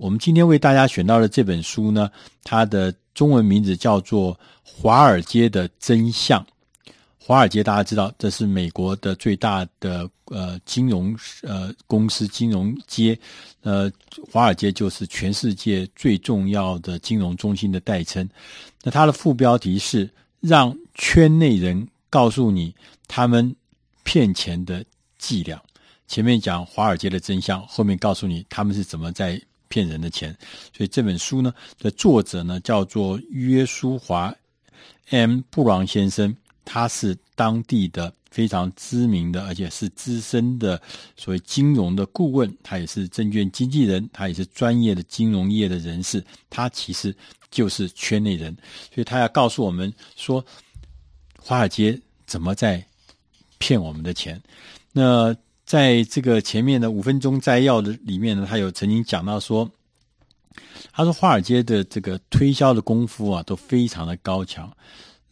我们今天为大家选到的这本书呢，它的中文名字叫做《华尔街的真相》。华尔街大家知道，这是美国的最大的呃金融呃公司金融街，呃，华尔街就是全世界最重要的金融中心的代称。那它的副标题是“让圈内人告诉你他们骗钱的伎俩”。前面讲华尔街的真相，后面告诉你他们是怎么在。骗人的钱，所以这本书呢的作者呢叫做约书华 ·M· 布朗先生，他是当地的非常知名的，而且是资深的所谓金融的顾问，他也是证券经纪人，他也是专业的金融业的人士，他其实就是圈内人，所以他要告诉我们说，华尔街怎么在骗我们的钱，那。在这个前面的五分钟摘要的里面呢，他有曾经讲到说，他说华尔街的这个推销的功夫啊都非常的高强，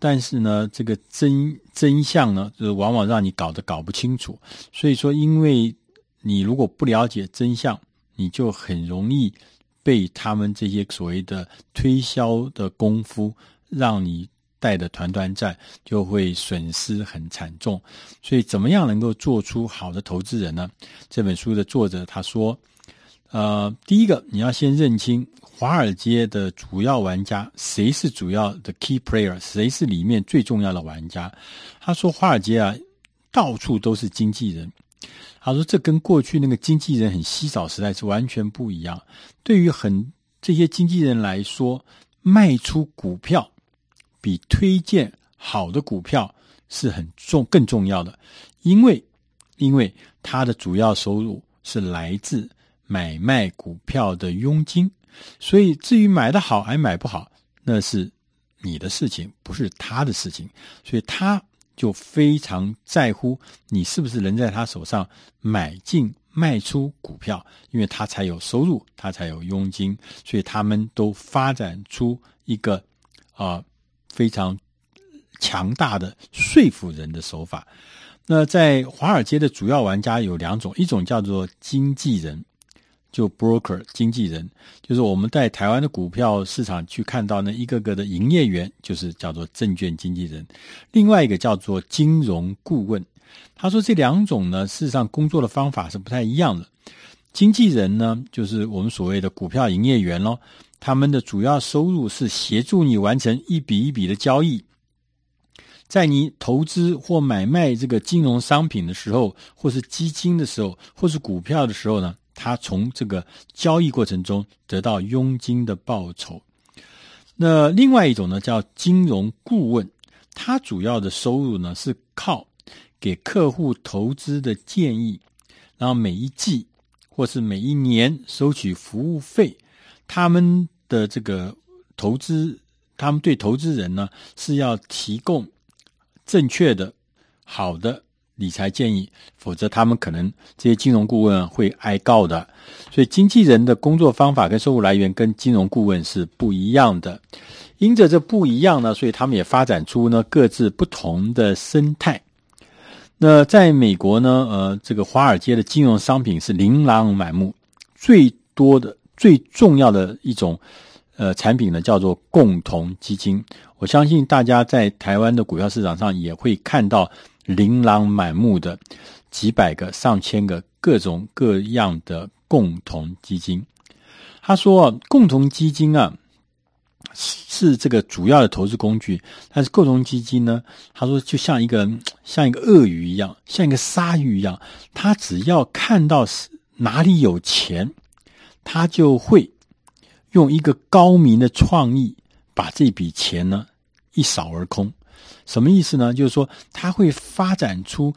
但是呢，这个真真相呢，就是往往让你搞得搞不清楚。所以说，因为你如果不了解真相，你就很容易被他们这些所谓的推销的功夫让你。带的团团战，就会损失很惨重，所以怎么样能够做出好的投资人呢？这本书的作者他说，呃，第一个你要先认清华尔街的主要玩家，谁是主要的 key player，谁是里面最重要的玩家。他说华尔街啊，到处都是经纪人。他说这跟过去那个经纪人很稀少时代是完全不一样。对于很这些经纪人来说，卖出股票。比推荐好的股票是很重更重要的，因为因为他的主要收入是来自买卖股票的佣金，所以至于买得好还买不好，那是你的事情，不是他的事情，所以他就非常在乎你是不是能在他手上买进卖出股票，因为他才有收入，他才有佣金，所以他们都发展出一个啊。非常强大的说服人的手法。那在华尔街的主要玩家有两种，一种叫做经纪人，就 broker 经纪人，就是我们在台湾的股票市场去看到那一个个的营业员，就是叫做证券经纪人。另外一个叫做金融顾问。他说这两种呢，事实上工作的方法是不太一样的。经纪人呢，就是我们所谓的股票营业员咯。他们的主要收入是协助你完成一笔一笔的交易，在你投资或买卖这个金融商品的时候，或是基金的时候，或是股票的时候呢，他从这个交易过程中得到佣金的报酬。那另外一种呢，叫金融顾问，他主要的收入呢是靠给客户投资的建议，然后每一季或是每一年收取服务费，他们。的这个投资，他们对投资人呢是要提供正确的、好的理财建议，否则他们可能这些金融顾问会挨告的。所以，经纪人的工作方法跟收入来源跟金融顾问是不一样的。因着这不一样呢，所以他们也发展出呢各自不同的生态。那在美国呢，呃，这个华尔街的金融商品是琳琅满目，最多的。最重要的一种呃产品呢，叫做共同基金。我相信大家在台湾的股票市场上也会看到琳琅满目的几百个、上千个各种各样的共同基金。他说，共同基金啊是这个主要的投资工具，但是共同基金呢，他说就像一个像一个鳄鱼一样，像一个鲨鱼一样，他只要看到是哪里有钱。他就会用一个高明的创意，把这笔钱呢一扫而空。什么意思呢？就是说他会发展出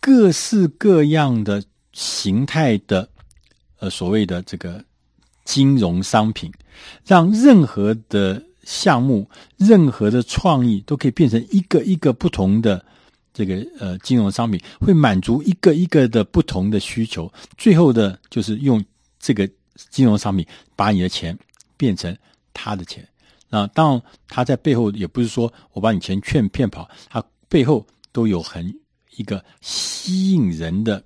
各式各样的形态的，呃，所谓的这个金融商品，让任何的项目、任何的创意都可以变成一个一个不同的这个呃金融商品，会满足一个一个的不同的需求。最后的就是用这个。金融商品把你的钱变成他的钱，那当然他在背后也不是说我把你钱劝骗跑，他背后都有很一个吸引人的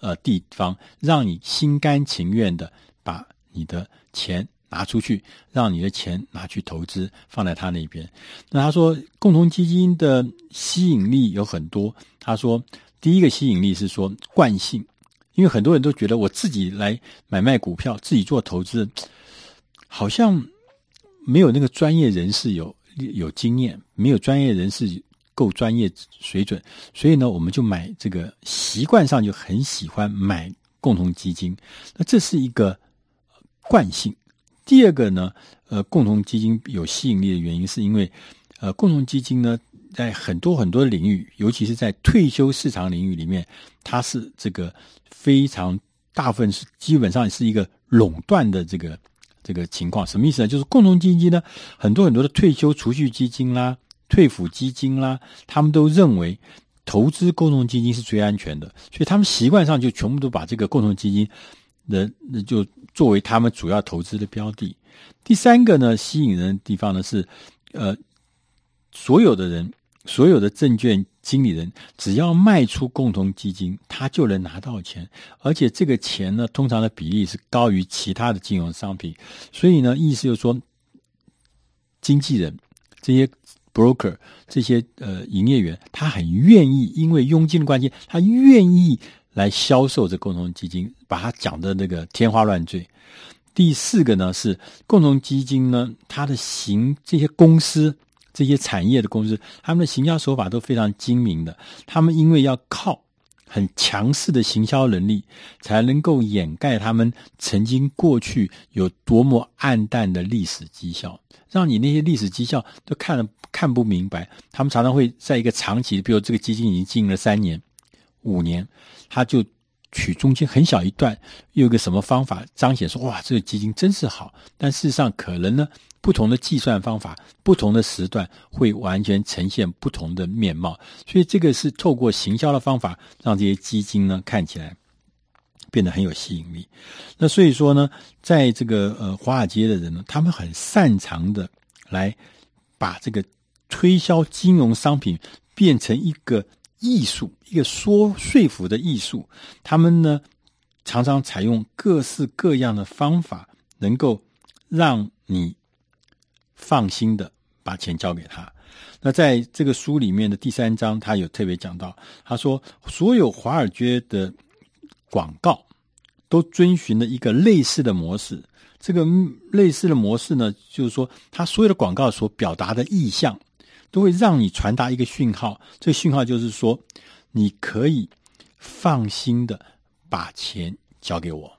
呃地方，让你心甘情愿的把你的钱拿出去，让你的钱拿去投资，放在他那边。那他说，共同基金的吸引力有很多。他说，第一个吸引力是说惯性，因为很多人都觉得我自己来买卖股票，自己做投资，好像没有那个专业人士有有经验，没有专业人士够专业水准，所以呢，我们就买这个习惯上就很喜欢买共同基金。那这是一个惯性。第二个呢，呃，共同基金有吸引力的原因，是因为，呃，共同基金呢，在很多很多领域，尤其是在退休市场领域里面，它是这个非常大部分是基本上是一个垄断的这个这个情况。什么意思呢？就是共同基金呢，很多很多的退休储蓄基金啦、退抚基金啦，他们都认为投资共同基金是最安全的，所以他们习惯上就全部都把这个共同基金的那就。作为他们主要投资的标的，第三个呢，吸引人的地方呢是，呃，所有的人，所有的证券经理人，只要卖出共同基金，他就能拿到钱，而且这个钱呢，通常的比例是高于其他的金融商品，所以呢，意思就是说，经纪人这些 broker 这些呃营业员，他很愿意，因为佣金的关系，他愿意。来销售这共同基金，把它讲的那个天花乱坠。第四个呢是共同基金呢，它的行这些公司、这些产业的公司，他们的行销手法都非常精明的。他们因为要靠很强势的行销能力，才能够掩盖他们曾经过去有多么暗淡的历史绩效，让你那些历史绩效都看了看不明白。他们常常会在一个长期，比如这个基金已经经营了三年。五年，他就取中间很小一段，用个什么方法彰显说，哇，这个基金真是好。但事实上，可能呢，不同的计算方法，不同的时段，会完全呈现不同的面貌。所以，这个是透过行销的方法，让这些基金呢看起来变得很有吸引力。那所以说呢，在这个呃华尔街的人呢，他们很擅长的来把这个推销金融商品变成一个。艺术，一个说说服的艺术。他们呢，常常采用各式各样的方法，能够让你放心的把钱交给他。那在这个书里面的第三章，他有特别讲到，他说，所有华尔街的广告都遵循了一个类似的模式。这个类似的模式呢，就是说，他所有的广告所表达的意向。都会让你传达一个讯号，这个讯号就是说，你可以放心的把钱交给我。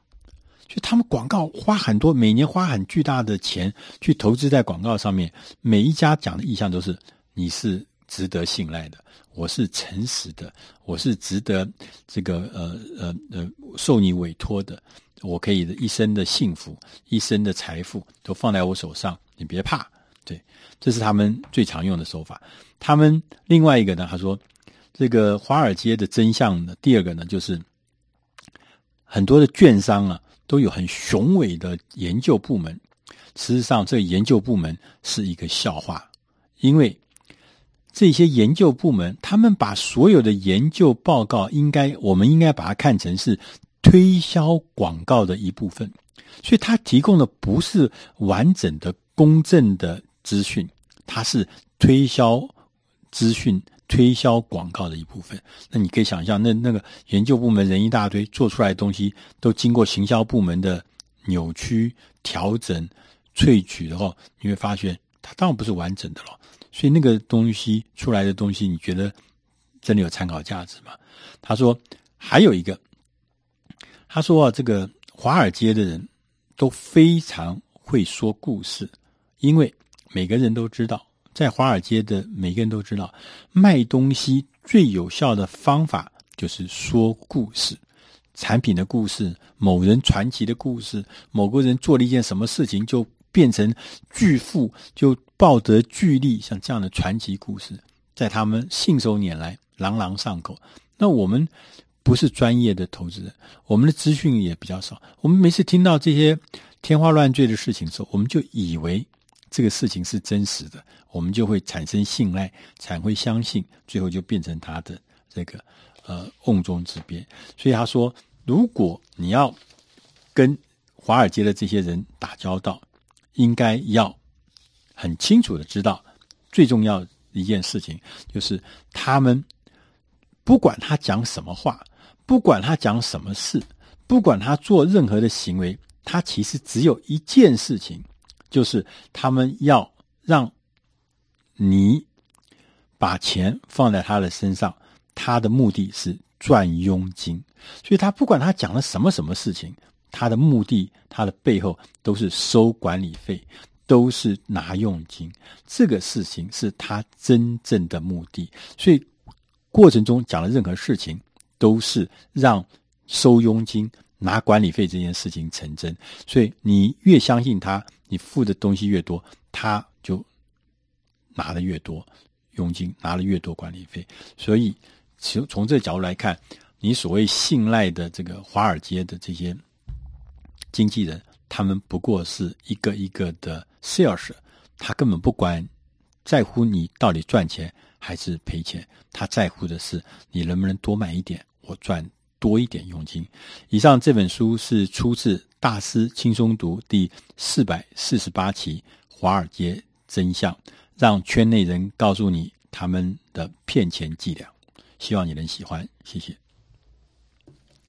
就他们广告花很多，每年花很巨大的钱去投资在广告上面，每一家讲的意向都是你是值得信赖的，我是诚实的，我是值得这个呃呃呃受你委托的，我可以的一生的幸福、一生的财富都放在我手上，你别怕。对，这是他们最常用的手法。他们另外一个呢，他说，这个华尔街的真相呢，第二个呢，就是很多的券商啊，都有很雄伟的研究部门。事实上，这个研究部门是一个笑话，因为这些研究部门，他们把所有的研究报告，应该我们应该把它看成是推销广告的一部分，所以他提供的不是完整的、公正的。资讯，它是推销资讯、推销广告的一部分。那你可以想象，那那个研究部门人一大堆，做出来的东西都经过行销部门的扭曲、调整、萃取的话，你会发现它当然不是完整的了。所以那个东西出来的东西，你觉得真的有参考价值吗？他说还有一个，他说啊，这个华尔街的人都非常会说故事，因为。每个人都知道，在华尔街的每个人都知道，卖东西最有效的方法就是说故事，产品的故事，某人传奇的故事，某个人做了一件什么事情就变成巨富，就抱得巨利，像这样的传奇故事，在他们信手拈来，朗朗上口。那我们不是专业的投资人，我们的资讯也比较少，我们每次听到这些天花乱坠的事情的时候，我们就以为。这个事情是真实的，我们就会产生信赖，才会相信，最后就变成他的这个呃瓮中之鳖。所以他说，如果你要跟华尔街的这些人打交道，应该要很清楚的知道，最重要一件事情就是他们不管他讲什么话，不管他讲什么事，不管他做任何的行为，他其实只有一件事情，就是他们要让你把钱放在他的身上，他的目的是赚佣金。所以他不管他讲了什么什么事情。他的目的，他的背后都是收管理费，都是拿佣金。这个事情是他真正的目的。所以过程中讲的任何事情，都是让收佣金、拿管理费这件事情成真。所以你越相信他，你付的东西越多，他就拿的越多佣金，拿的越多管理费。所以从从这个角度来看，你所谓信赖的这个华尔街的这些。经纪人，他们不过是一个一个的 sales，他根本不管在乎你到底赚钱还是赔钱，他在乎的是你能不能多买一点，我赚多一点佣金。以上这本书是出自《大师轻松读》第四百四十八期《华尔街真相》，让圈内人告诉你他们的骗钱伎俩。希望你能喜欢，谢谢。